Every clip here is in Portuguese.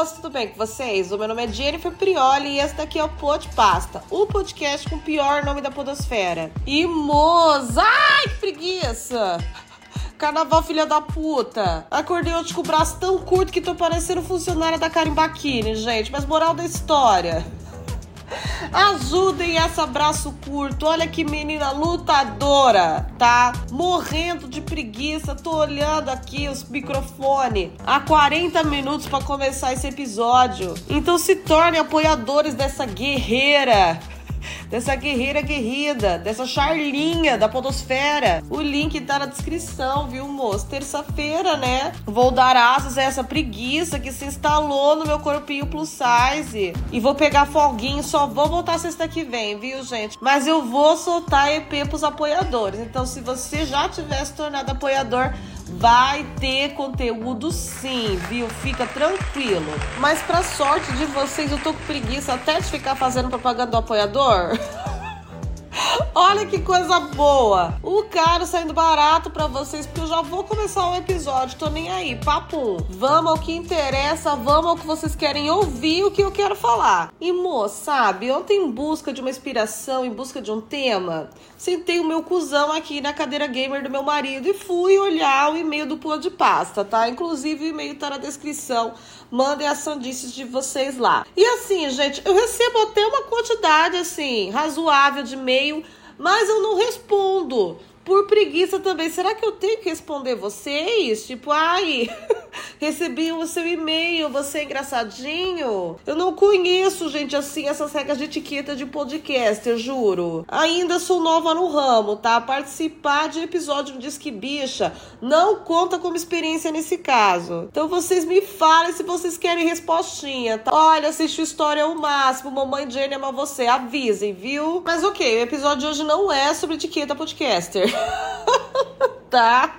moço, tudo bem com vocês? O meu nome é Jennifer Prioli e esse daqui é o Pod Pasta, o podcast com o pior nome da podosfera. E moça, ai que preguiça! Carnaval, filha da puta. Acordei hoje com o braço tão curto que tô parecendo funcionária da Karim gente. Mas moral da história. Ajudem essa braço curto. Olha que menina lutadora, tá? Morrendo de preguiça. Tô olhando aqui os microfones há 40 minutos para começar esse episódio. Então se tornem apoiadores dessa guerreira dessa guerreira guerrida, dessa charlinha da podosfera. O link tá na descrição, viu, moço? Terça-feira, né? Vou dar asas a essa preguiça que se instalou no meu corpinho plus size. E vou pegar folguinho, só vou voltar sexta que vem, viu, gente? Mas eu vou soltar EP pros apoiadores. Então, se você já tiver se tornado apoiador, Vai ter conteúdo sim, viu? Fica tranquilo. Mas pra sorte de vocês, eu tô com preguiça até de ficar fazendo propaganda do apoiador. Olha que coisa boa! O caro saindo barato para vocês, porque eu já vou começar o episódio, tô nem aí, papo. Vamos ao que interessa, vamos ao que vocês querem ouvir, o que eu quero falar. E moça, sabe, ontem em busca de uma inspiração, em busca de um tema, sentei o meu cuzão aqui na cadeira gamer do meu marido e fui olhar o e-mail do Pua de Pasta, tá? Inclusive o e-mail tá na descrição. Mandem as sandices de vocês lá. E assim, gente, eu recebo até uma quantidade assim razoável de e-mail mas eu não respondo por preguiça também. Será que eu tenho que responder vocês? Tipo, ai, recebi o seu e-mail, você é engraçadinho? Eu não conheço, gente, assim, essas regras de etiqueta de podcast, eu juro. Ainda sou nova no ramo, tá? Participar de episódio no Disque Bicha não conta como experiência nesse caso. Então vocês me falem se vocês querem respostinha, tá? Olha, assiste o História ao máximo, Mamãe Jenny ama você, avisem, viu? Mas ok, o episódio de hoje não é sobre etiqueta podcaster. tá?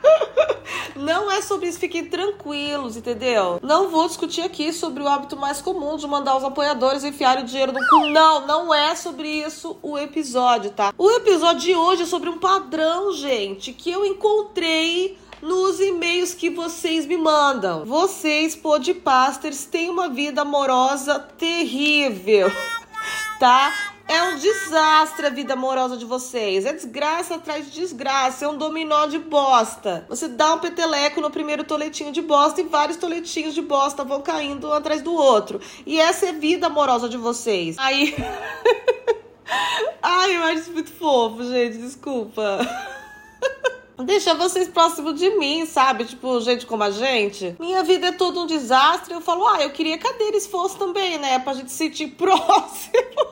Não é sobre isso, fiquem tranquilos, entendeu? Não vou discutir aqui sobre o hábito mais comum de mandar os apoiadores enfiarem o dinheiro no cu. Não, não é sobre isso o episódio, tá? O episódio de hoje é sobre um padrão, gente, que eu encontrei nos e-mails que vocês me mandam. Vocês, podpasters, têm uma vida amorosa terrível, tá? É um desastre a vida amorosa de vocês. É desgraça atrás de desgraça. É um dominó de bosta. Você dá um peteleco no primeiro toletinho de bosta e vários toletinhos de bosta vão caindo um atrás do outro. E essa é a vida amorosa de vocês. Aí. Ai, eu acho muito fofo, gente. Desculpa. Deixa vocês próximo de mim, sabe? Tipo, gente como a gente. Minha vida é todo um desastre. Eu falo, ah, eu queria que a deles fosse também, né? Pra gente se sentir próximo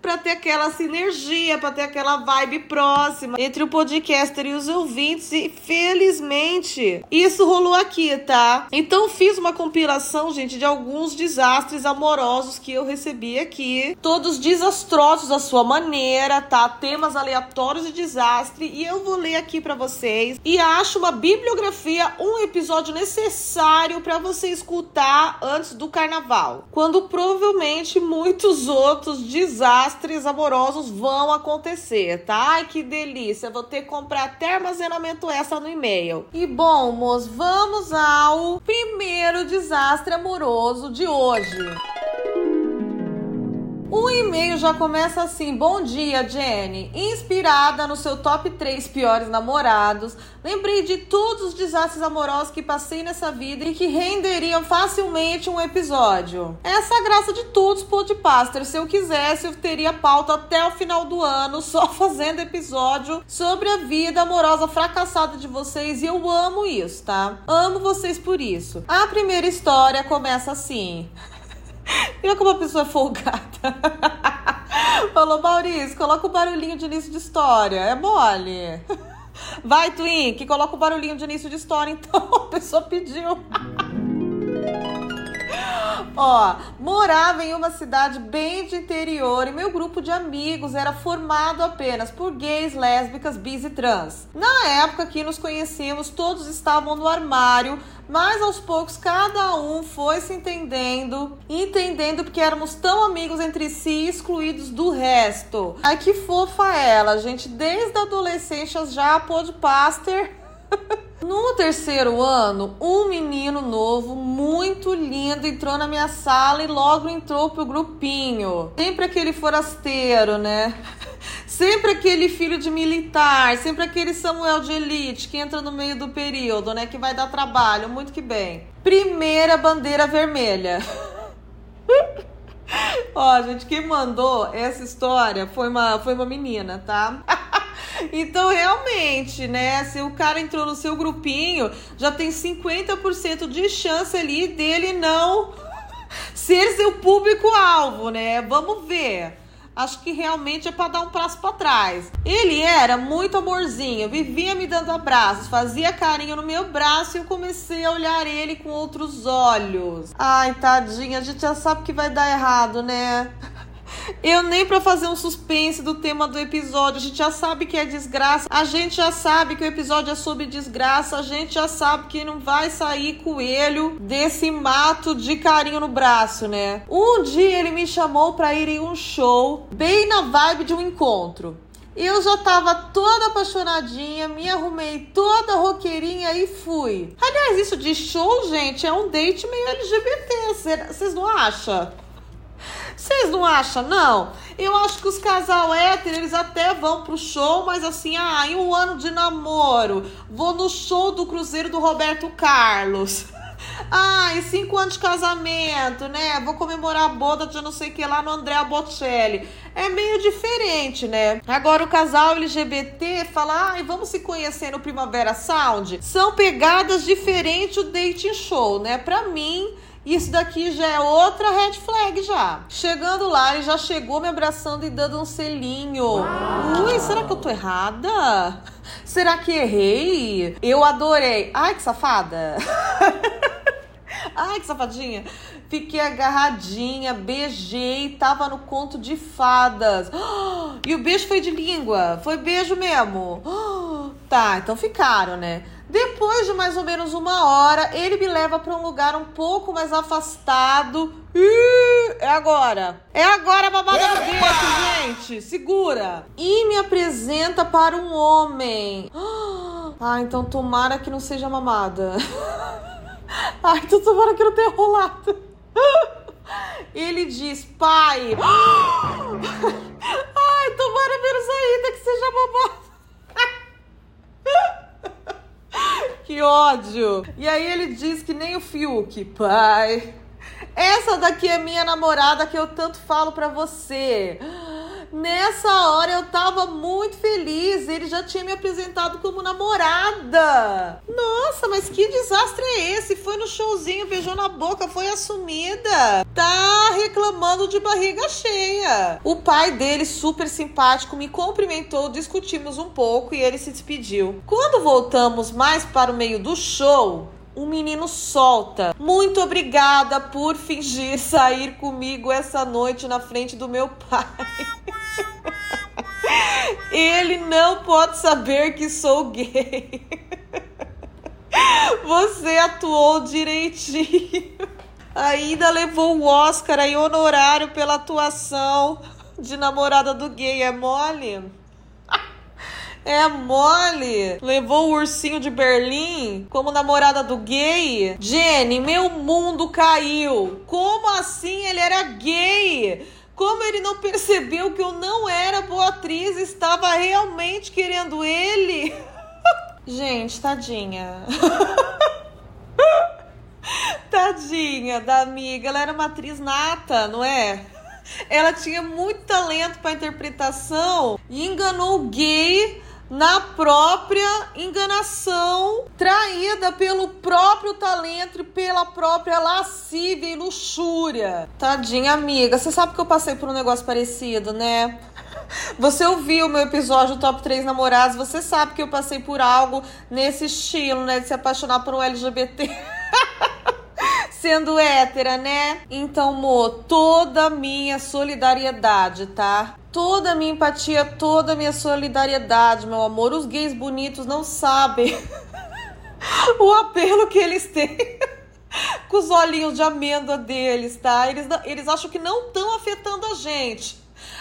para ter aquela sinergia, para ter aquela vibe próxima entre o podcaster e os ouvintes. E felizmente isso rolou aqui, tá? Então fiz uma compilação, gente, de alguns desastres amorosos que eu recebi aqui. Todos desastrosos à sua maneira, tá? Temas aleatórios de desastre. E eu vou ler aqui para vocês. E acho uma bibliografia, um episódio necessário para você escutar antes do carnaval. Quando provavelmente muitos outros desastres desastres amorosos vão acontecer, tá? Ai, que delícia! Vou ter que comprar até armazenamento essa no e-mail. E bom, moços, vamos ao primeiro desastre amoroso de hoje. O e-mail já começa assim: Bom dia, Jenny. Inspirada no seu top 3 piores namorados, lembrei de todos os desastres amorosos que passei nessa vida e que renderiam facilmente um episódio. Essa graça de todos podcaster. Se eu quisesse, eu teria pauta até o final do ano só fazendo episódio sobre a vida amorosa fracassada de vocês e eu amo isso, tá? Amo vocês por isso. A primeira história começa assim. Viu como a pessoa é folgada? Falou, Maurício, coloca o barulhinho de início de história. É mole. Vai, Twink, coloca o barulhinho de início de história, então. A pessoa pediu. Ó, morava em uma cidade bem de interior e meu grupo de amigos era formado apenas por gays, lésbicas, bis e trans. Na época que nos conhecíamos, todos estavam no armário, mas aos poucos cada um foi se entendendo, entendendo porque éramos tão amigos entre si, excluídos do resto. Ai que fofa ela, gente, desde a adolescência já pôde paster No terceiro ano, um menino novo, muito lindo, entrou na minha sala e logo entrou pro grupinho. Sempre aquele forasteiro, né? Sempre aquele filho de militar, sempre aquele Samuel de elite que entra no meio do período, né? Que vai dar trabalho, muito que bem. Primeira bandeira vermelha. Ó, gente, quem mandou essa história foi uma, foi uma menina, tá? Então, realmente, né? Se o cara entrou no seu grupinho, já tem 50% de chance ali dele não ser seu público-alvo, né? Vamos ver acho que realmente é para dar um passo para trás. Ele era muito amorzinho, vivia me dando abraços, fazia carinho no meu braço e eu comecei a olhar ele com outros olhos. Ai, tadinha, a gente já sabe que vai dar errado, né? Eu nem para fazer um suspense do tema do episódio, a gente já sabe que é desgraça, a gente já sabe que o episódio é sobre desgraça, a gente já sabe que não vai sair coelho desse mato de carinho no braço, né? Um dia ele me chamou para ir em um show, bem na vibe de um encontro. Eu já tava toda apaixonadinha, me arrumei toda roqueirinha e fui. Aliás, isso de show, gente, é um date meio LGBT, vocês não acham? Vocês não acham, não? Eu acho que os casal hétero, eles até vão pro show, mas assim, ah, em um ano de namoro, vou no show do Cruzeiro do Roberto Carlos. Ah, em cinco anos de casamento, né? Vou comemorar a boda de não sei o que lá no André Bocelli. É meio diferente, né? Agora o casal LGBT fala, ai, vamos se conhecer no Primavera Sound. São pegadas diferentes o dating show, né? Pra mim, isso daqui já é outra red flag já. Chegando lá, ele já chegou me abraçando e dando um selinho. Uau. Ui, será que eu tô errada? Será que errei? Eu adorei. Ai, que safada. Ai, que safadinha. Fiquei agarradinha, beijei, tava no conto de fadas. E o beijo foi de língua. Foi beijo mesmo. Tá, então ficaram, né? Depois de mais ou menos uma hora, ele me leva para um lugar um pouco mais afastado. Ih, é agora. É agora a babada do gueto, gente. Segura. E me apresenta para um homem. Ah, então tomara que não seja mamada. Ai, então tomara que não tenha rolado. Ele diz, pai. Ai, tomara menos ainda que seja mamada. Que ódio! E aí ele diz que nem o Fiuk, pai. Essa daqui é minha namorada que eu tanto falo pra você. Nessa hora eu tava muito feliz, ele já tinha me apresentado como namorada. Nossa, mas que desastre é esse? Foi no showzinho, beijou na boca, foi assumida. Tá reclamando de barriga cheia. O pai dele, super simpático, me cumprimentou, discutimos um pouco e ele se despediu. Quando voltamos mais para o meio do show, um menino solta. Muito obrigada por fingir sair comigo essa noite na frente do meu pai. Ele não pode saber que sou gay. Você atuou direitinho. Ainda levou o Oscar aí honorário pela atuação de namorada do gay. É mole? É mole. Levou o ursinho de Berlim como namorada do gay. Jenny, meu mundo caiu. Como assim ele era gay? Como ele não percebeu que eu não era boa atriz e estava realmente querendo ele? Gente, tadinha. tadinha da amiga. Ela era uma atriz nata, não é? Ela tinha muito talento para interpretação e enganou o gay na própria enganação, traída pelo próprio talento e pela própria lascívia e luxúria. Tadinha, amiga, você sabe que eu passei por um negócio parecido, né? Você ouviu o meu episódio Top 3 Namorados, você sabe que eu passei por algo nesse estilo, né? De se apaixonar por um LGBT. Sendo hétera, né? Então, Mo, toda a minha solidariedade, tá? Toda a minha empatia, toda a minha solidariedade, meu amor. Os gays bonitos não sabem o apelo que eles têm com os olhinhos de amêndoa deles, tá? Eles, eles acham que não estão afetando a gente.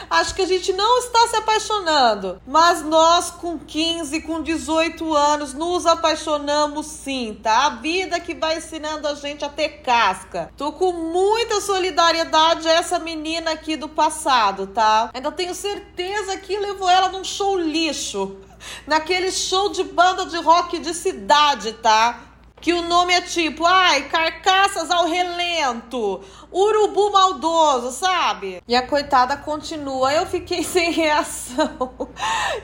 Acho que a gente não está se apaixonando. Mas nós, com 15, com 18 anos, nos apaixonamos sim, tá? A vida que vai ensinando a gente a ter casca. Tô com muita solidariedade a essa menina aqui do passado, tá? Ainda tenho certeza que levou ela num show lixo. Naquele show de banda de rock de cidade, tá? Que o nome é tipo, ai, carcaças ao relento, urubu maldoso, sabe? E a coitada continua. Eu fiquei sem reação.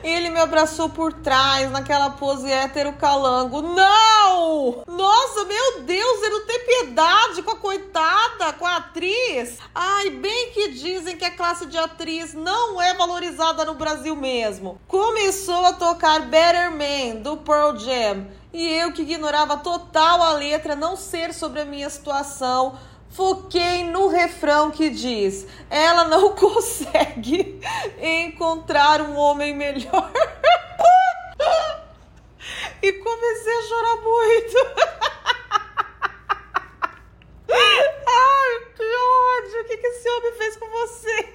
Ele me abraçou por trás, naquela pose hétero calango. Não! Nossa, meu Deus, ele não tem piedade com a coitada, com a atriz. Ai, bem que dizem que a classe de atriz não é valorizada no Brasil mesmo. Começou a tocar Better Man, do Pearl Jam. E eu que ignorava total a letra, não ser sobre a minha situação, foquei no refrão que diz: ela não consegue encontrar um homem melhor. e comecei a chorar muito. Ai, que ódio! O que, que esse homem fez com você?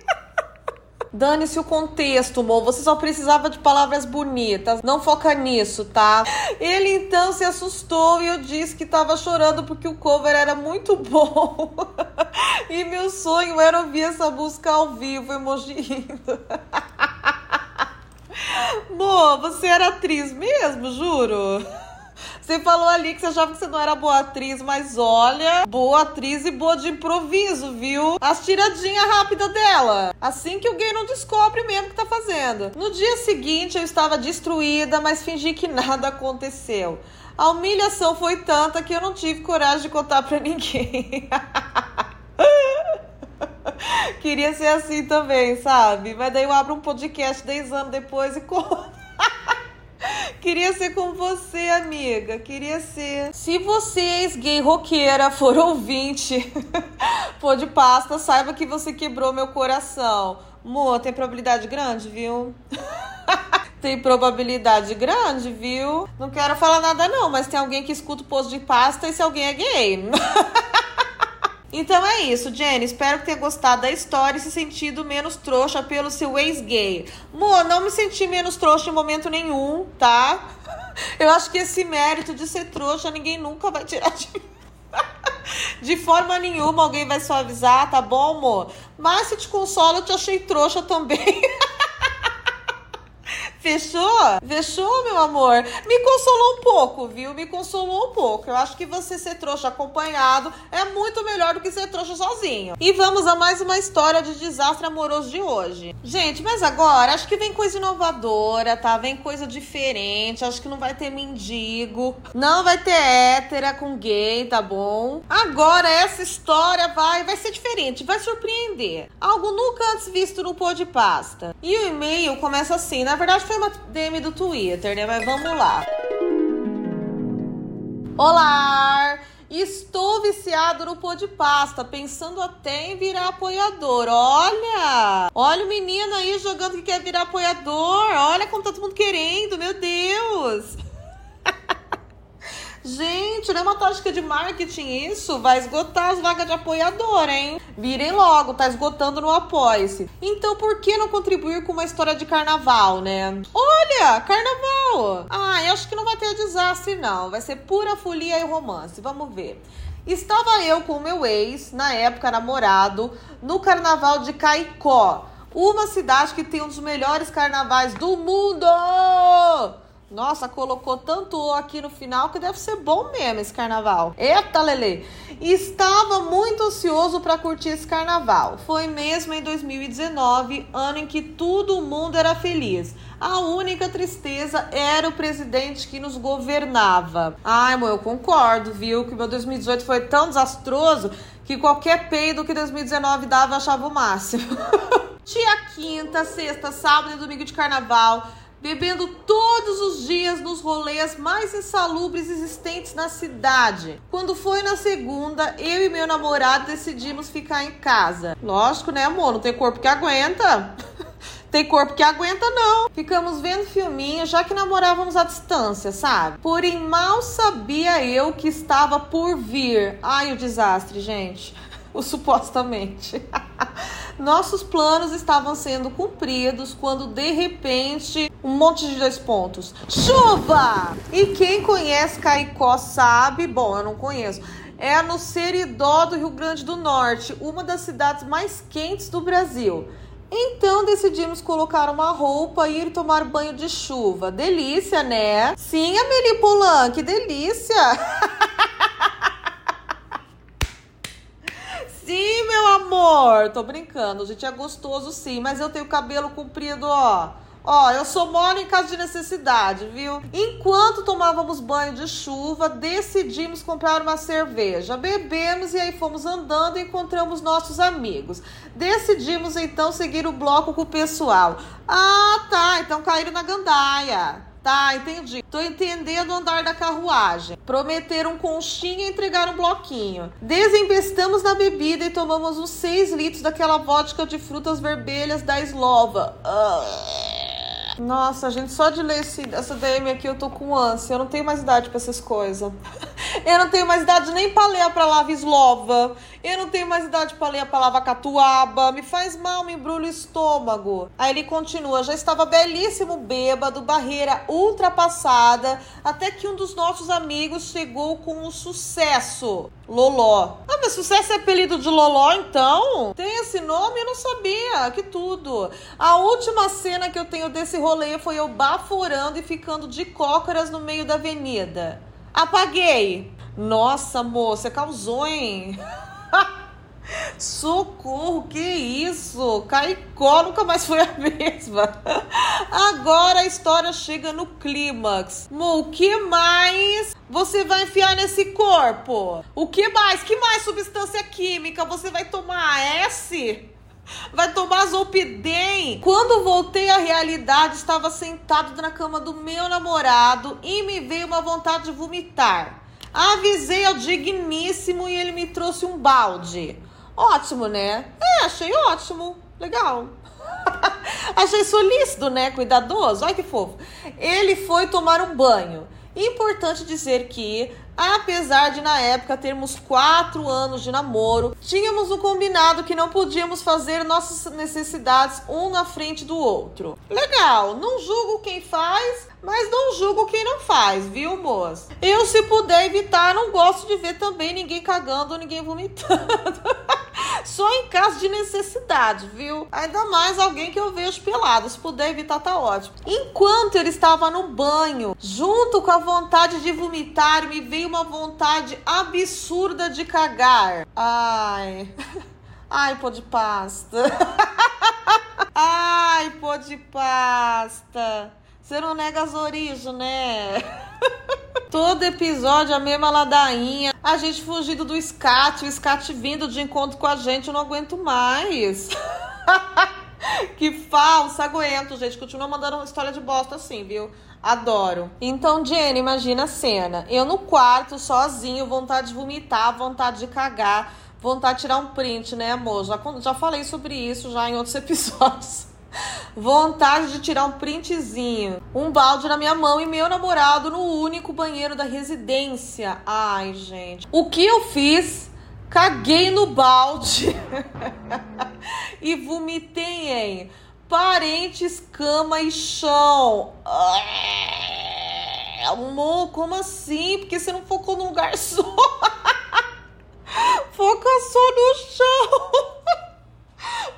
Dane-se o contexto, amor. Você só precisava de palavras bonitas. Não foca nisso, tá? Ele então se assustou e eu disse que tava chorando porque o cover era muito bom. e meu sonho era ouvir essa música ao vivo, emoji rindo. Mo, você era atriz mesmo, juro? Você falou ali que você achava que você não era boa atriz, mas olha, boa atriz e boa de improviso, viu? As tiradinhas rápidas dela. Assim que o gay não descobre mesmo que tá fazendo. No dia seguinte eu estava destruída, mas fingi que nada aconteceu. A humilhação foi tanta que eu não tive coragem de contar pra ninguém. Queria ser assim também, sabe? Mas daí eu abro um podcast 10 anos depois e conto. Queria ser com você, amiga. Queria ser. Se você, ex-gay roqueira, for ouvinte, for de pasta, saiba que você quebrou meu coração. Mo, tem probabilidade grande, viu? tem probabilidade grande, viu? Não quero falar nada, não, mas tem alguém que escuta o posto de pasta e se alguém é gay. Então é isso, Jenny. Espero que tenha gostado da história e se sentido menos trouxa pelo seu ex-gay. Mo, não me senti menos trouxa em momento nenhum, tá? Eu acho que esse mérito de ser trouxa ninguém nunca vai tirar de mim. De forma nenhuma alguém vai suavizar, tá bom, amor? Mas se te consola, eu te achei trouxa também. Fechou? Fechou, meu amor? Me consolou um pouco, viu? Me consolou um pouco. Eu acho que você ser trouxa acompanhado é muito melhor do que ser trouxa sozinho. E vamos a mais uma história de desastre amoroso de hoje. Gente, mas agora acho que vem coisa inovadora, tá? Vem coisa diferente. Acho que não vai ter mendigo. Não vai ter hétera com gay, tá bom? Agora essa história vai, vai ser diferente, vai surpreender. Algo nunca antes visto no pô de pasta. E o e-mail começa assim. Na verdade, foi uma DM do Twitter, né? Mas vamos lá. Olá! Estou viciado no pô de pasta, pensando até em virar apoiador. Olha! Olha o menino aí jogando que quer virar apoiador. Olha como tá todo mundo querendo, meu Deus! Gente, não é uma tática de marketing isso? Vai esgotar as vagas de apoiador, hein? Virem logo, tá esgotando no Apoia-se. Então por que não contribuir com uma história de carnaval, né? Olha, carnaval! Ah, eu acho que não vai ter desastre, não. Vai ser pura folia e romance. Vamos ver. Estava eu com o meu ex, na época namorado, no carnaval de Caicó. Uma cidade que tem um dos melhores carnavais do mundo! Nossa, colocou tanto O aqui no final que deve ser bom mesmo esse carnaval. Eita, Lele! Estava muito ansioso para curtir esse carnaval. Foi mesmo em 2019, ano em que todo mundo era feliz. A única tristeza era o presidente que nos governava. Ai, amor, eu concordo, viu? Que meu 2018 foi tão desastroso que qualquer peido que 2019 dava eu achava o máximo. Dia quinta, sexta, sábado e domingo de carnaval bebendo todos os dias nos rolês mais insalubres existentes na cidade. Quando foi na segunda, eu e meu namorado decidimos ficar em casa. Lógico, né, amor? Não tem corpo que aguenta. Tem corpo que aguenta, não. Ficamos vendo filminho, já que namorávamos à distância, sabe? Porém, mal sabia eu que estava por vir. Ai, o desastre, gente. O supostamente. Nossos planos estavam sendo cumpridos quando de repente um monte de dois pontos. Chuva! E quem conhece Caicó sabe, bom, eu não conheço. É no Seridó do Rio Grande do Norte, uma das cidades mais quentes do Brasil. Então decidimos colocar uma roupa e ir tomar banho de chuva. Delícia, né? Sim, Amelie Polan, que delícia! sim, meu amor! Tô brincando, gente, é gostoso sim, mas eu tenho cabelo comprido, ó. Ó, eu sou mole em caso de necessidade, viu? Enquanto tomávamos banho de chuva, decidimos comprar uma cerveja. Bebemos e aí fomos andando e encontramos nossos amigos. Decidimos então seguir o bloco com o pessoal. Ah, tá, então caíram na gandaia. Tá, entendi. Tô entendendo o andar da carruagem. Prometeram conchinha e entregaram um bloquinho. Desembestamos na bebida e tomamos uns 6 litros daquela vodka de frutas vermelhas da Slova. Uh. Nossa, gente, só de ler esse, essa DM aqui eu tô com ânsia. Eu não tenho mais idade pra essas coisas. Eu não tenho mais idade nem pra ler a palavra eslova. Eu não tenho mais idade para ler a palavra catuaba. Me faz mal, me embrulha o estômago. Aí ele continua: já estava belíssimo bêbado, barreira ultrapassada, até que um dos nossos amigos chegou com o sucesso. Loló. Ah, mas sucesso é apelido de Loló, então? Tem esse nome? Eu não sabia. Que tudo. A última cena que eu tenho desse rolê foi eu baforando e ficando de cócoras no meio da avenida. Apaguei. Nossa, moça, causou, hein? Socorro, que isso? Caicó nunca mais foi a mesma. Agora a história chega no clímax. Mo, o que mais você vai enfiar nesse corpo? O que mais? Que mais substância química você vai tomar? S? Vai tomar Zolpidem. Quando voltei à realidade, estava sentado na cama do meu namorado e me veio uma vontade de vomitar. Avisei ao digníssimo e ele me trouxe um balde. Ótimo, né? É, achei ótimo. Legal. achei solícito, né? Cuidadoso. Olha que fofo. Ele foi tomar um banho. Importante dizer que, apesar de na época termos quatro anos de namoro, tínhamos o combinado que não podíamos fazer nossas necessidades um na frente do outro. Legal, não julgo quem faz, mas não julgo quem não faz, viu, moça? Eu, se puder evitar, não gosto de ver também ninguém cagando ou ninguém vomitando. Só em caso de necessidade, viu? Ainda mais alguém que eu vejo pelado. Se puder evitar, tá ótimo. Enquanto ele estava no banho, junto com a vontade de vomitar, me veio uma vontade absurda de cagar. Ai. Ai, pô de pasta. Ai, pô de pasta. Você não nega as origens, né? Todo episódio a mesma ladainha. A gente fugindo do Scat, o Scat vindo de encontro com a gente, eu não aguento mais. que falso, aguento, gente. Continua mandando uma história de bosta assim, viu? Adoro. Então, Jenny, imagina a cena. Eu no quarto, sozinho, vontade de vomitar, vontade de cagar, vontade de tirar um print, né, amor? Já, já falei sobre isso já em outros episódios. Vontade de tirar um printzinho. Um balde na minha mão e meu namorado no único banheiro da residência. Ai, gente. O que eu fiz? Caguei no balde. e vomitei em parentes, cama e chão. Amor, como assim? Porque você não focou num lugar só. Foca só no chão.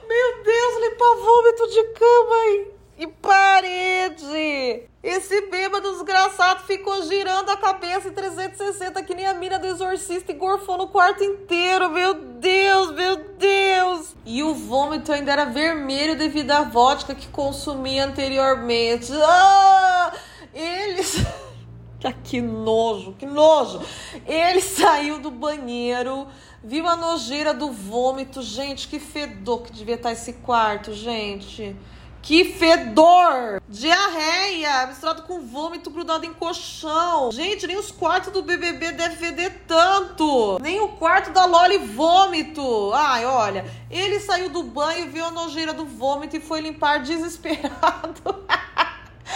Meu Deus, limpar vômito de cama e, e parede. Esse bêbado desgraçado ficou girando a cabeça em 360 que nem a mina do exorcista e gorfou no quarto inteiro. Meu Deus, meu Deus. E o vômito ainda era vermelho devido à vodka que consumi anteriormente. Ah! Eles... que nojo, que nojo. Ele saiu do banheiro Viu a nojeira do vômito? Gente, que fedor que devia estar esse quarto, gente. Que fedor! Diarreia misturado com vômito grudado em colchão. Gente, nem os quartos do BBB devem feder tanto. Nem o quarto da Loli vômito. Ai, olha, ele saiu do banho, viu a nojeira do vômito e foi limpar desesperado.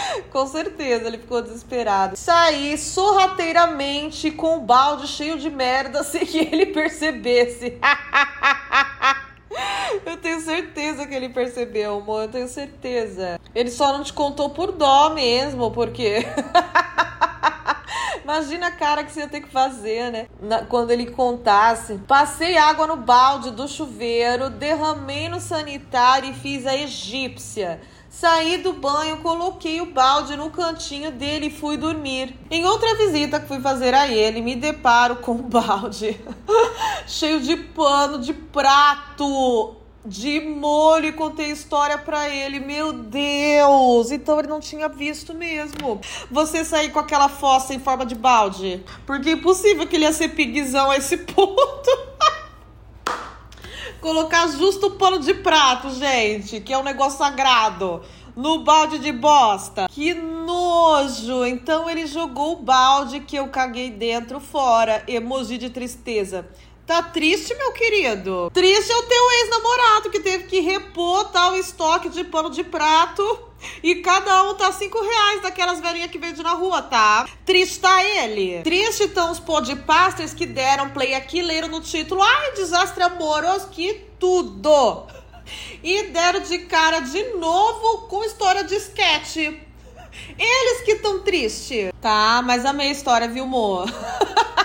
com certeza, ele ficou desesperado. Saí sorrateiramente com o balde cheio de merda sem que ele percebesse. Eu tenho certeza que ele percebeu, amor. Eu tenho certeza. Ele só não te contou por dó mesmo, porque. Imagina a cara que você ia ter que fazer, né? Na, quando ele contasse. Passei água no balde do chuveiro, derramei no sanitário e fiz a egípcia. Saí do banho, coloquei o balde no cantinho dele e fui dormir. Em outra visita que fui fazer a ele, me deparo com o balde cheio de pano de prato de molho e contei história para ele. Meu Deus! Então ele não tinha visto mesmo. Você sair com aquela fossa em forma de balde. Porque é impossível que ele ia ser piguizão a esse ponto. Colocar justo o pano de prato, gente, que é um negócio sagrado. No balde de bosta. Que nojo! Então ele jogou o balde que eu caguei dentro fora. Emoji de tristeza. Tá triste, meu querido? Triste é o teu ex-namorado que teve que repor tal estoque de pano de prato. E cada um tá cinco reais daquelas velhinhas que vende na rua, tá? Triste tá ele. Triste estão os podpasters que deram play aqui, leram no título. Ai, desastre amoroso, que tudo! E deram de cara de novo com história de sketch. Eles que tão triste. Tá, mas amei a história, viu, amor?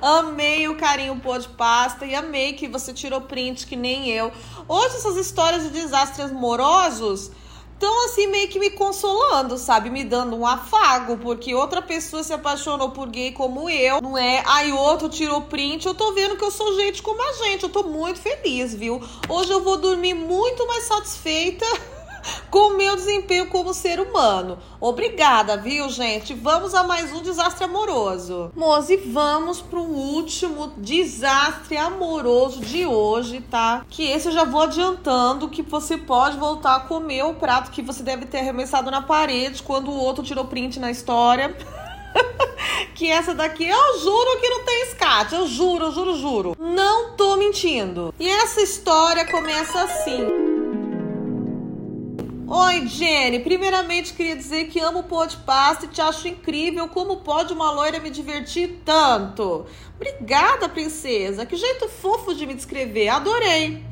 Amei o carinho pô de pasta e amei que você tirou print que nem eu. Hoje essas histórias de desastres amorosos estão assim meio que me consolando, sabe? Me dando um afago, porque outra pessoa se apaixonou por gay como eu, não é? Aí outro tirou print, eu tô vendo que eu sou gente como a gente. Eu tô muito feliz, viu? Hoje eu vou dormir muito mais satisfeita. com o meu desempenho como ser humano. Obrigada, viu, gente? Vamos a mais um desastre amoroso. Mozi, vamos pro último desastre amoroso de hoje, tá? Que esse eu já vou adiantando que você pode voltar a comer o prato que você deve ter arremessado na parede quando o outro tirou print na história. que essa daqui eu juro que não tem escate. Eu juro, eu juro, juro. Não tô mentindo. E essa história começa assim. Oi, Jenny. Primeiramente, queria dizer que amo o pasta e te acho incrível. Como pode uma loira me divertir tanto? Obrigada, princesa. Que jeito fofo de me descrever. Adorei.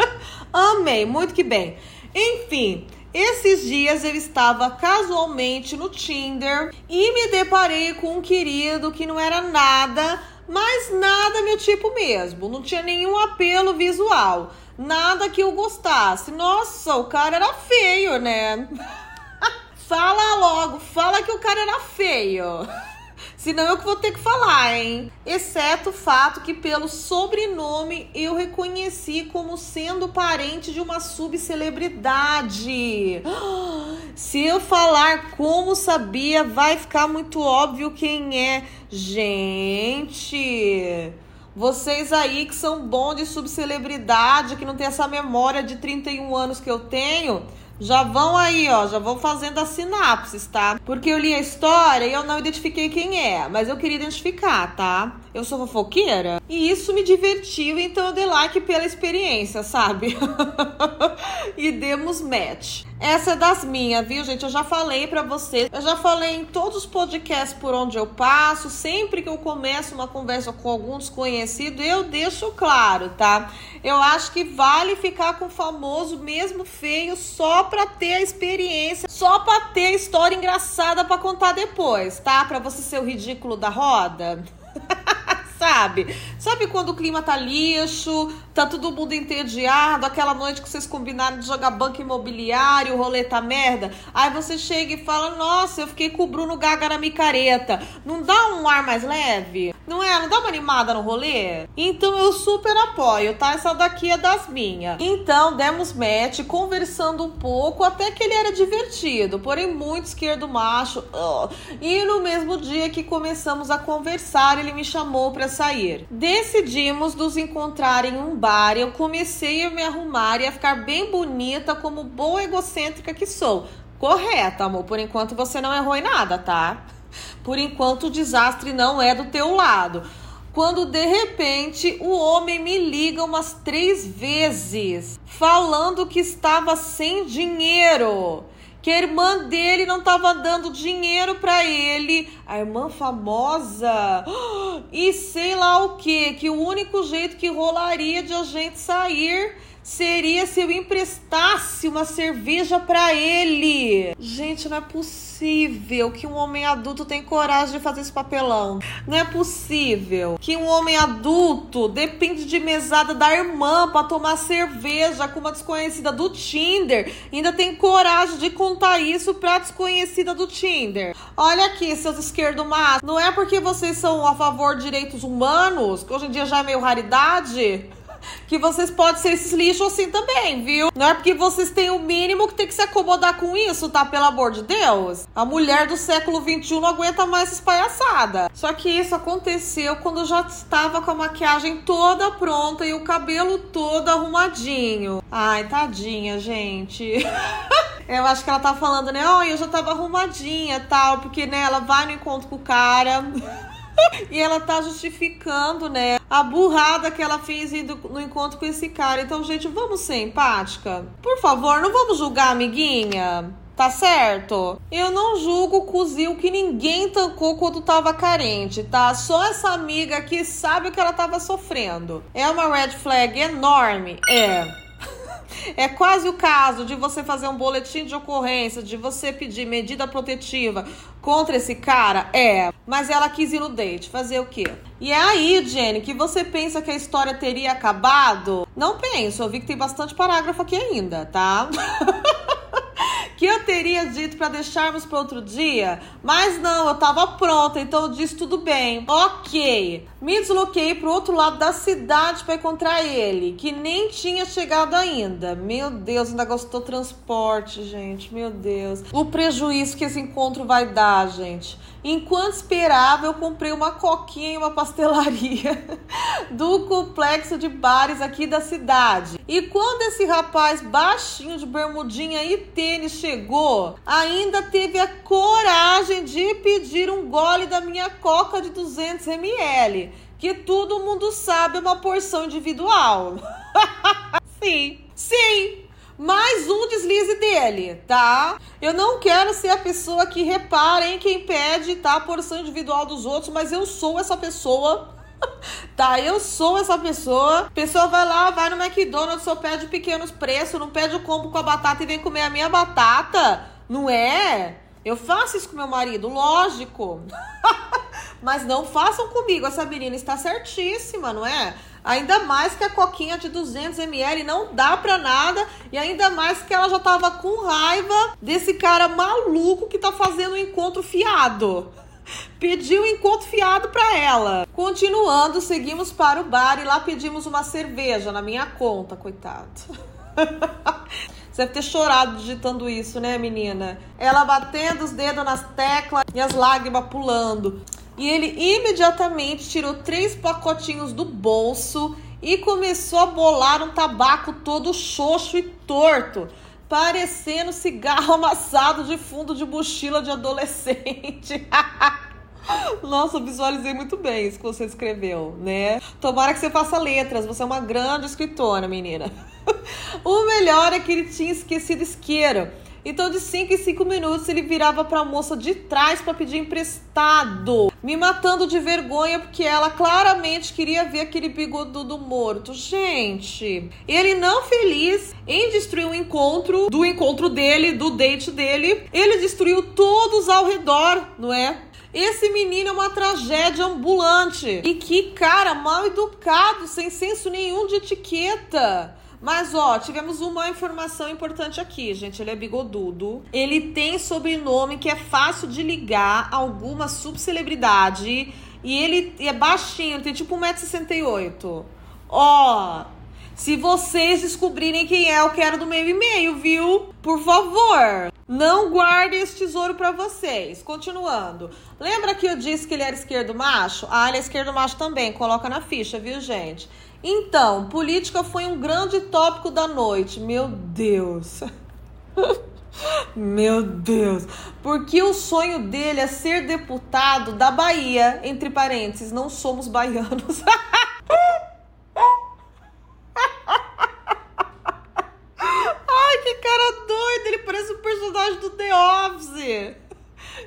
Amei. Muito que bem. Enfim, esses dias eu estava casualmente no Tinder e me deparei com um querido que não era nada, mas nada meu tipo mesmo. Não tinha nenhum apelo visual nada que eu gostasse. Nossa, o cara era feio, né? fala logo, fala que o cara era feio. Senão eu que vou ter que falar, hein? Exceto o fato que, pelo sobrenome, eu reconheci como sendo parente de uma subcelebridade. Se eu falar como sabia, vai ficar muito óbvio quem é. Gente. Vocês aí que são bons de subcelebridade, que não tem essa memória de 31 anos que eu tenho, já vão aí, ó, já vão fazendo as sinapses, tá? Porque eu li a história e eu não identifiquei quem é, mas eu queria identificar, tá? Eu sou fofoqueira e isso me divertiu, então eu dei like pela experiência, sabe? e demos match. Essa é das minhas, viu, gente? Eu já falei para vocês. Eu já falei em todos os podcasts por onde eu passo. Sempre que eu começo uma conversa com algum desconhecido, eu deixo claro, tá? Eu acho que vale ficar com o famoso, mesmo feio, só pra ter a experiência, só pra ter a história engraçada para contar depois, tá? Pra você ser o ridículo da roda. sabe? Sabe quando o clima tá lixo, tá todo mundo entediado, aquela noite que vocês combinaram de jogar banco imobiliário, o rolê tá merda? Aí você chega e fala: Nossa, eu fiquei com o Bruno Gaga na micareta. Não dá um ar mais leve? Não é? Não dá uma animada no rolê? Então eu super apoio, tá? Essa daqui é das minhas. Então demos match, conversando um pouco, até que ele era divertido, porém muito esquerdo macho. Uh. E no mesmo dia que começamos a conversar, ele me chamou para sair. Decidimos nos encontrar em um bar. Eu comecei a me arrumar e a ficar bem bonita, como boa egocêntrica que sou. Correto, amor. Por enquanto você não errou em nada, tá? Por enquanto o desastre não é do teu lado. Quando de repente o homem me liga umas três vezes, falando que estava sem dinheiro que a irmã dele não estava dando dinheiro para ele, a irmã famosa, e sei lá o que, que o único jeito que rolaria de a gente sair seria se eu emprestasse uma cerveja para ele. Gente, não é possível que um homem adulto tenha coragem de fazer esse papelão. Não é possível que um homem adulto depende de mesada da irmã para tomar cerveja com uma desconhecida do Tinder. Ainda tem coragem de contar isso pra desconhecida do Tinder. Olha aqui, seus esquerdo mas não é porque vocês são a favor de direitos humanos, que hoje em dia já é meio raridade que vocês podem ser esses lixos assim também, viu? Não é porque vocês têm o mínimo que tem que se acomodar com isso, tá? Pelo amor de Deus. A mulher do século XXI não aguenta mais essas palhaçadas. Só que isso aconteceu quando eu já estava com a maquiagem toda pronta e o cabelo todo arrumadinho. Ai, tadinha, gente. Eu acho que ela tá falando, né? Oh, eu já tava arrumadinha tal, porque, né, ela vai no encontro com o cara. e ela tá justificando, né, a burrada que ela fez indo no encontro com esse cara. Então, gente, vamos ser empática? Por favor, não vamos julgar amiguinha. Tá certo? Eu não julgo o cozil que ninguém tancou quando tava carente, tá? Só essa amiga aqui sabe o que ela tava sofrendo. É uma red flag enorme? É. É quase o caso de você fazer um boletim de ocorrência, de você pedir medida protetiva contra esse cara? É. Mas ela quis ir no date. Fazer o quê? E é aí, Jenny, que você pensa que a história teria acabado? Não penso. Eu vi que tem bastante parágrafo aqui ainda, tá? que eu teria dito para deixarmos para outro dia, mas não, eu tava pronta, então eu disse tudo bem. Ok. Me desloquei pro outro lado da cidade para encontrar ele, que nem tinha chegado ainda. Meu Deus, ainda gostou transporte, gente. Meu Deus. O prejuízo que esse encontro vai dar, gente. Enquanto esperava, eu comprei uma coquinha em uma pastelaria do complexo de bares aqui da cidade. E quando esse rapaz baixinho de bermudinha e tênis chegou, ainda teve a coragem de pedir um gole da minha coca de 200 ml, que todo mundo sabe é uma porção individual. sim, sim, mais um deslize dele, tá? Eu não quero ser a pessoa que repara em quem pede, tá? A porção individual dos outros, mas eu sou essa pessoa. tá, eu sou essa pessoa. Pessoa vai lá, vai no McDonald's, só pede pequenos preços, não pede o combo com a batata e vem comer a minha batata. Não é? Eu faço isso com meu marido, lógico. Mas não façam comigo. Essa menina está certíssima, não é? Ainda mais que a coquinha de 200 ml não dá pra nada. E ainda mais que ela já tava com raiva desse cara maluco que tá fazendo um encontro fiado. Pediu um encontro fiado pra ela. Continuando, seguimos para o bar e lá pedimos uma cerveja na minha conta, coitado. Você deve ter chorado digitando isso, né, menina? Ela batendo os dedos nas teclas e as lágrimas pulando. E ele imediatamente tirou três pacotinhos do bolso e começou a bolar um tabaco todo xoxo e torto, parecendo cigarro amassado de fundo de mochila de adolescente. Nossa, visualizei muito bem isso que você escreveu, né? Tomara que você faça letras, você é uma grande escritora, menina. o melhor é que ele tinha esquecido isqueiro então, de 5 em 5 minutos, ele virava para a moça de trás para pedir emprestado, me matando de vergonha porque ela claramente queria ver aquele bigodudo morto. Gente, ele não feliz em destruir o encontro, do encontro dele, do date dele, ele destruiu todos ao redor, não é? Esse menino é uma tragédia ambulante. E que cara mal educado, sem senso nenhum de etiqueta. Mas, ó, tivemos uma informação importante aqui, gente. Ele é bigodudo. Ele tem sobrenome que é fácil de ligar a alguma subcelebridade. E ele é baixinho, ele tem tipo 1,68m. Ó, se vocês descobrirem quem é, eu quero do meio e meio, viu? Por favor, não guardem esse tesouro para vocês. Continuando. Lembra que eu disse que ele era esquerdo macho? Ah, ele é esquerdo macho também. Coloca na ficha, viu, gente? Então, política foi um grande tópico da noite. Meu Deus. Meu Deus. Porque o sonho dele é ser deputado da Bahia, entre parênteses, não somos baianos. Ai, que cara doido, ele parece um personagem do The Office.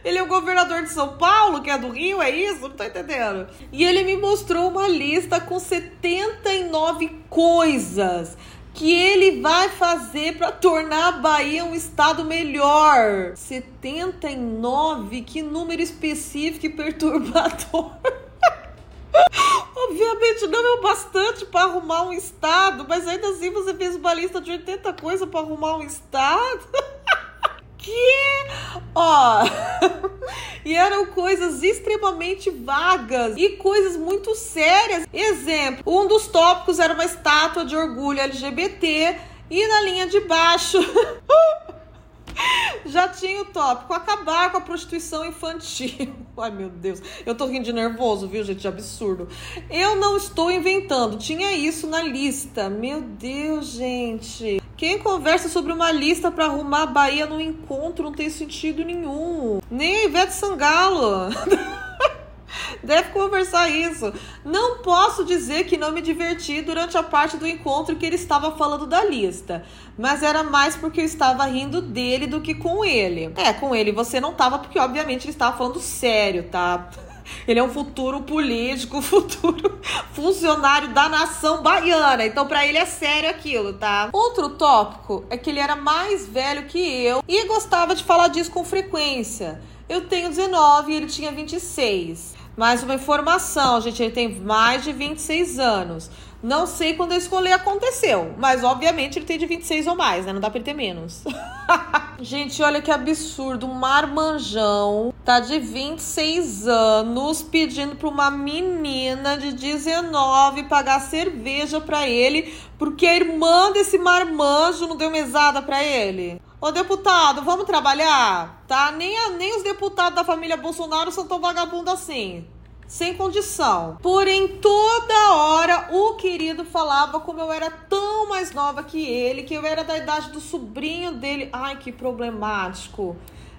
Ele é o governador de São Paulo, que é do Rio, é isso? Não tô entendendo. E ele me mostrou uma lista com 79 coisas que ele vai fazer para tornar a Bahia um estado melhor. 79, que número específico e perturbador. Obviamente não é o bastante para arrumar um estado, mas ainda assim você fez uma lista de 80 coisas para arrumar um estado. que? Ó. e eram coisas extremamente vagas e coisas muito sérias. Exemplo, um dos tópicos era uma estátua de orgulho LGBT e na linha de baixo já tinha o tópico acabar com a prostituição infantil. Ai, meu Deus. Eu tô rindo de nervoso, viu, gente? Absurdo. Eu não estou inventando. Tinha isso na lista. Meu Deus, gente. Quem conversa sobre uma lista para arrumar a Bahia no encontro não tem sentido nenhum. Nem a Ivete Sangalo. Deve conversar isso. Não posso dizer que não me diverti durante a parte do encontro que ele estava falando da lista. Mas era mais porque eu estava rindo dele do que com ele. É, com ele você não tava, porque obviamente ele estava falando sério, tá? Ele é um futuro político, futuro funcionário da nação baiana. Então, para ele é sério aquilo, tá? Outro tópico é que ele era mais velho que eu e gostava de falar disso com frequência. Eu tenho 19 e ele tinha 26. Mais uma informação, gente, ele tem mais de 26 anos. Não sei quando a escolha aconteceu, mas obviamente ele tem de 26 ou mais, né? Não dá pra ele ter menos. Gente, olha que absurdo. Um marmanjão tá de 26 anos pedindo pra uma menina de 19 pagar cerveja pra ele porque a irmã desse marmanjo não deu mesada pra ele. Ô deputado, vamos trabalhar? Tá? Nem, a, nem os deputados da família Bolsonaro são tão vagabundos assim sem condição. Porém, toda hora o querido falava como eu era tão mais nova que ele, que eu era da idade do sobrinho dele. Ai, que problemático.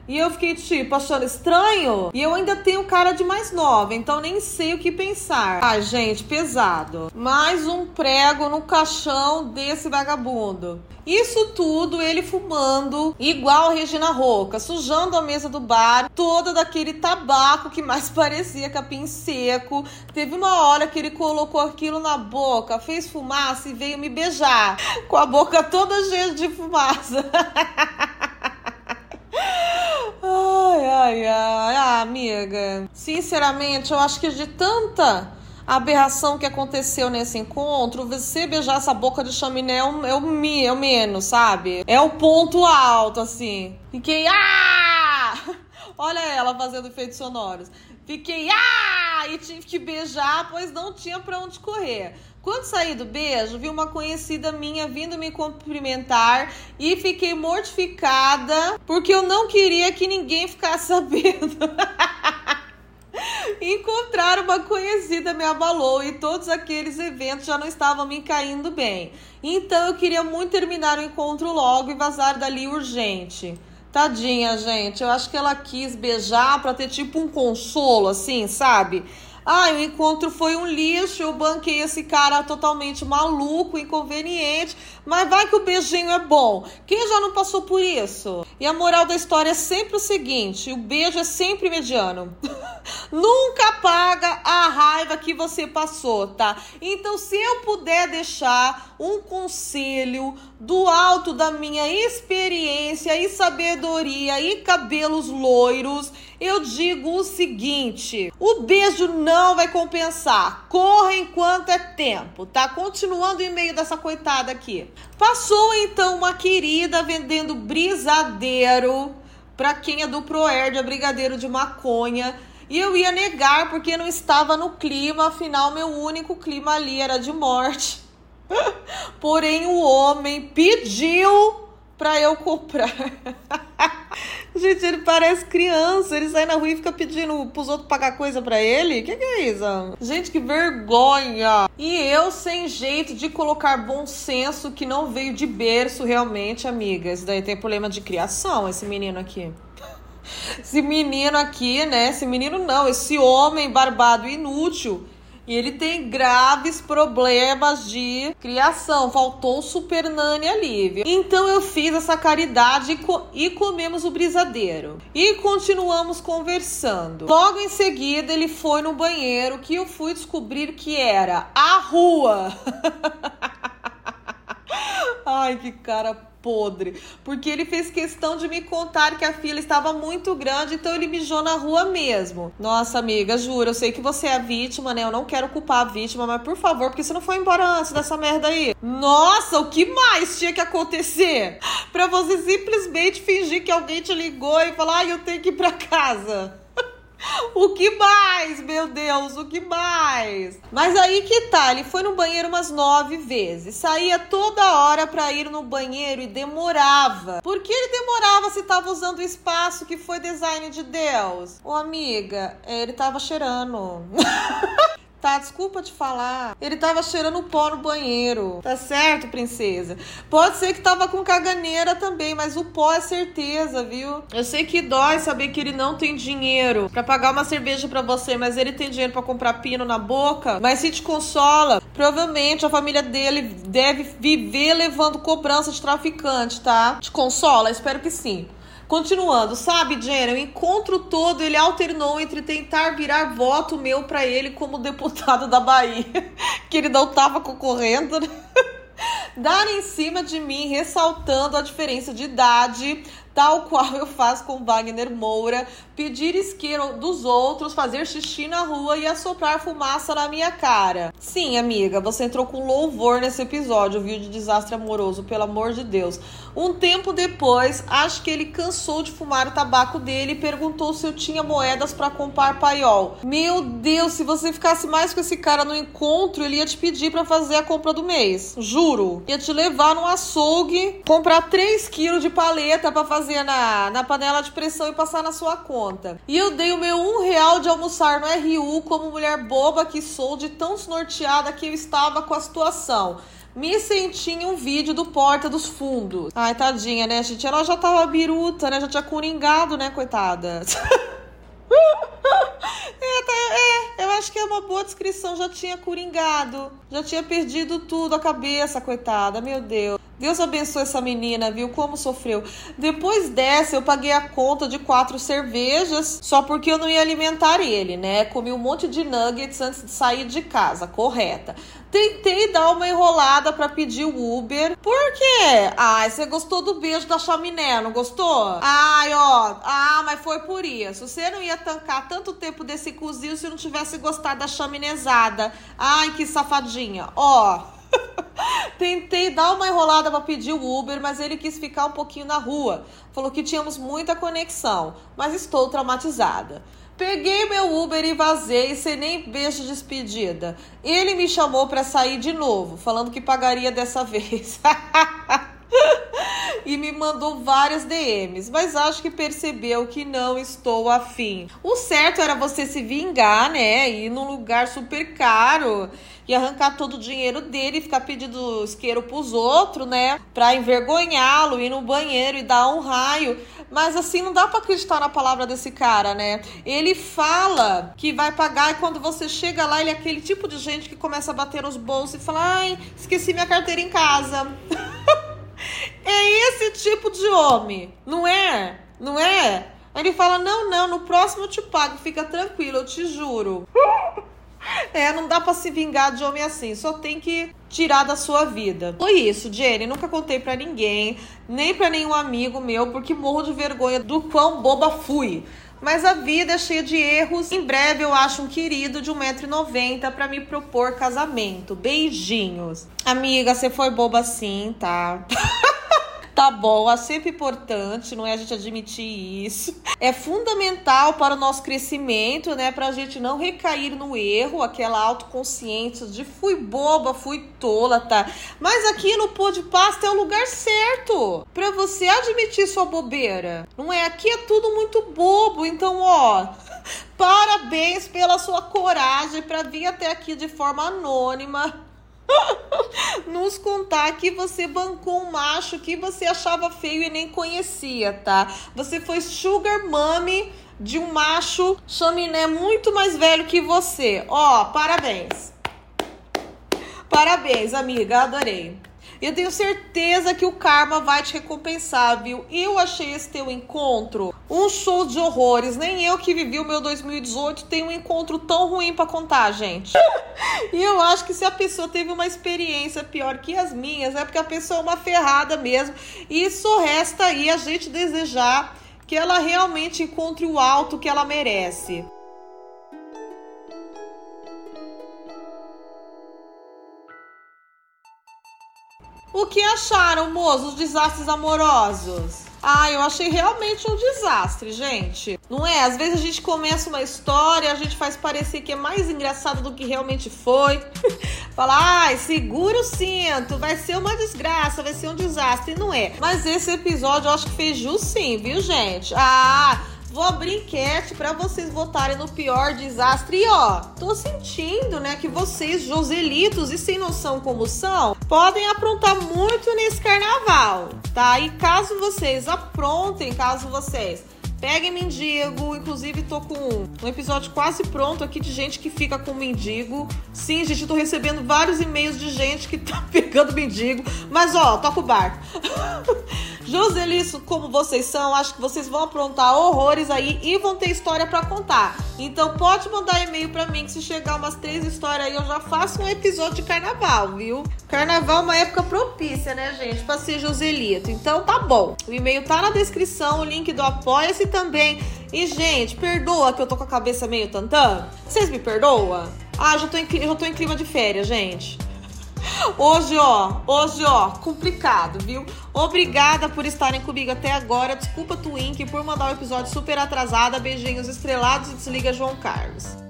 E eu fiquei, tipo, achando estranho. E eu ainda tenho cara de mais nova, então nem sei o que pensar. Ah, gente, pesado. Mais um prego no caixão desse vagabundo. Isso tudo ele fumando, igual Regina Roca, sujando a mesa do bar, toda daquele tabaco que mais parecia capim seco. Teve uma hora que ele colocou aquilo na boca, fez fumaça e veio me beijar, com a boca toda cheia de fumaça. Ai, ai, ai, ah, amiga. Sinceramente, eu acho que de tanta aberração que aconteceu nesse encontro, você beijar essa boca de chaminé é o, é o, é o menos, sabe? É o ponto alto, assim. Fiquei, ah! Olha ela fazendo efeitos sonoros. Fiquei, ah! E tive que beijar, pois não tinha para onde correr. Quando saí do beijo, vi uma conhecida minha vindo me cumprimentar e fiquei mortificada porque eu não queria que ninguém ficasse sabendo. Encontrar uma conhecida me abalou e todos aqueles eventos já não estavam me caindo bem. Então eu queria muito terminar o encontro logo e vazar dali urgente. Tadinha, gente. Eu acho que ela quis beijar para ter tipo um consolo, assim, sabe? Ah, o encontro foi um lixo, eu banquei esse cara totalmente maluco, inconveniente, mas vai que o beijinho é bom. Quem já não passou por isso? E a moral da história é sempre o seguinte: o beijo é sempre mediano. Nunca paga a raiva que você passou, tá? Então, se eu puder deixar um conselho do alto da minha experiência e sabedoria e cabelos loiros, eu digo o seguinte: o beijo não vai compensar. Corra enquanto é tempo, tá? Continuando em meio dessa coitada aqui. Passou então uma querida vendendo brisadeiro para quem é do Proerd, é brigadeiro de maconha. E eu ia negar porque não estava no clima, afinal, meu único clima ali era de morte. Porém, o homem pediu para eu comprar. Gente, ele parece criança. Ele sai na rua e fica pedindo pros outros pagar coisa para ele. Que que é isso? Gente, que vergonha. E eu sem jeito de colocar bom senso que não veio de berço realmente, amiga. Isso daí tem problema de criação, esse menino aqui. Esse menino aqui, né? Esse menino não, esse homem barbado inútil e ele tem graves problemas de criação. Faltou o super nani ali, viu? Então eu fiz essa caridade e, co e comemos o brisadeiro. E continuamos conversando. Logo em seguida, ele foi no banheiro que eu fui descobrir que era a rua. Ai, que cara podre. Porque ele fez questão de me contar que a fila estava muito grande, então ele mijou na rua mesmo. Nossa, amiga, juro, eu sei que você é a vítima, né? Eu não quero culpar a vítima, mas por favor, porque você não foi embora antes dessa merda aí? Nossa, o que mais tinha que acontecer? Pra você simplesmente fingir que alguém te ligou e falar, ah, eu tenho que ir pra casa. O que mais, meu Deus, o que mais? Mas aí que tá, ele foi no banheiro umas nove vezes. Saía toda hora pra ir no banheiro e demorava. Por que ele demorava se tava usando o espaço que foi design de Deus? Ô, amiga, ele tava cheirando. Tá, desculpa te falar. Ele tava cheirando pó no banheiro. Tá certo, princesa? Pode ser que tava com caganeira também, mas o pó é certeza, viu? Eu sei que dói saber que ele não tem dinheiro para pagar uma cerveja para você, mas ele tem dinheiro para comprar pino na boca. Mas se te consola, provavelmente a família dele deve viver levando cobrança de traficante, tá? Te consola? Espero que sim. Continuando, sabe, Jenny, o encontro todo ele alternou entre tentar virar voto meu para ele como deputado da Bahia, que ele não tava concorrendo, né? dar em cima de mim, ressaltando a diferença de idade, tal qual eu faço com Wagner Moura, pedir isqueiro dos outros, fazer xixi na rua e assoprar fumaça na minha cara. Sim, amiga, você entrou com louvor nesse episódio, viu, de desastre amoroso, pelo amor de Deus. Um tempo depois, acho que ele cansou de fumar o tabaco dele e perguntou se eu tinha moedas para comprar paiol. Meu Deus, se você ficasse mais com esse cara no encontro, ele ia te pedir para fazer a compra do mês. Juro. Ia te levar no açougue, comprar 3 quilos de paleta para fazer na, na panela de pressão e passar na sua conta. E eu dei o meu um real de almoçar no RU como mulher boba que sou, de tão desnorteada que eu estava com a situação. Me senti em um vídeo do Porta dos Fundos. Ai, tadinha, né, gente? Ela já tava biruta, né? Já tinha coringado, né, coitada? É, tá, é, eu acho que é uma boa descrição. Já tinha coringado, já tinha perdido tudo, a cabeça, coitada, meu Deus. Deus abençoe essa menina, viu? Como sofreu. Depois dessa, eu paguei a conta de quatro cervejas, só porque eu não ia alimentar ele, né? Comi um monte de nuggets antes de sair de casa, correta. Tentei dar uma enrolada para pedir o Uber. Por quê? Ai, você gostou do beijo da chaminé, não gostou? Ai, ó. Ah, mas foi por isso. Você não ia tancar tanto tempo desse cozinho se não tivesse gostado da chaminezada. Ai, que safadinha. Ó. Tentei dar uma enrolada para pedir o Uber, mas ele quis ficar um pouquinho na rua. Falou que tínhamos muita conexão, mas estou traumatizada. Peguei meu Uber e vazei sem nem beijo de despedida. Ele me chamou para sair de novo, falando que pagaria dessa vez. e me mandou várias DMs, mas acho que percebeu que não estou afim. O certo era você se vingar, né? Ir num lugar super caro e arrancar todo o dinheiro dele e ficar pedindo isqueiro pros outros, né? Pra envergonhá-lo, ir no banheiro e dar um raio. Mas assim, não dá para acreditar na palavra desse cara, né? Ele fala que vai pagar e quando você chega lá, ele é aquele tipo de gente que começa a bater nos bolsos e fala: ai, esqueci minha carteira em casa. É esse tipo de homem, não é? Não é? Aí ele fala: Não, não, no próximo eu te pago, fica tranquilo, eu te juro. É, não dá para se vingar de homem assim, só tem que tirar da sua vida. Foi isso, Jenny. Nunca contei para ninguém, nem para nenhum amigo meu, porque morro de vergonha do quão boba fui. Mas a vida é cheia de erros. Em breve eu acho um querido de 1,90m para me propor casamento. Beijinhos. Amiga, você foi boba sim, tá? Tá bom, é sempre importante, não é a gente admitir isso. É fundamental para o nosso crescimento, né? Para a gente não recair no erro, aquela autoconsciência de fui boba, fui tola, tá? Mas aqui no Pô de Pasta é o lugar certo para você admitir sua bobeira. Não é? Aqui é tudo muito bobo, então, ó. Parabéns pela sua coragem para vir até aqui de forma anônima nos contar que você bancou um macho que você achava feio e nem conhecia, tá? Você foi sugar mommy de um macho chaminé muito mais velho que você. Ó, parabéns. Parabéns, amiga, adorei. Eu tenho certeza que o karma vai te recompensar, viu? Eu achei esse teu encontro um show de horrores. Nem eu que vivi o meu 2018 tenho um encontro tão ruim para contar, gente. e eu acho que se a pessoa teve uma experiência pior que as minhas, é porque a pessoa é uma ferrada mesmo. E só resta aí a gente desejar que ela realmente encontre o alto que ela merece. O que acharam, moços, dos desastres amorosos? Ah, eu achei realmente um desastre, gente. Não é? Às vezes a gente começa uma história, a gente faz parecer que é mais engraçado do que realmente foi. Fala, ai, segura o cinto, vai ser uma desgraça, vai ser um desastre. Não é. Mas esse episódio eu acho que fez jus sim, viu, gente? Ah, Vou abrir enquete para vocês votarem no pior desastre. E ó, tô sentindo, né, que vocês, Joselitos e sem noção como são, podem aprontar muito nesse carnaval, tá? E caso vocês aprontem, caso vocês Peguem mendigo, inclusive tô com um episódio quase pronto aqui de gente que fica com mendigo. Sim, gente, tô recebendo vários e-mails de gente que tá pegando mendigo. Mas ó, toca o barco. Joselisso, como vocês são, acho que vocês vão aprontar horrores aí e vão ter história para contar. Então pode mandar e-mail para mim que se chegar umas três histórias aí eu já faço um episódio de carnaval, viu? Carnaval é uma época propícia, né, gente, para ser Joselito. Então tá bom. O e-mail tá na descrição, o link do Apoia-se também. E, gente, perdoa que eu tô com a cabeça meio tantã. Vocês me perdoam? Ah, já tô em, já tô em clima de férias, gente. Hoje, ó, hoje, ó, complicado, viu? Obrigada por estarem comigo até agora. Desculpa, Twink, por mandar o um episódio super atrasado. Beijinhos estrelados e desliga João Carlos.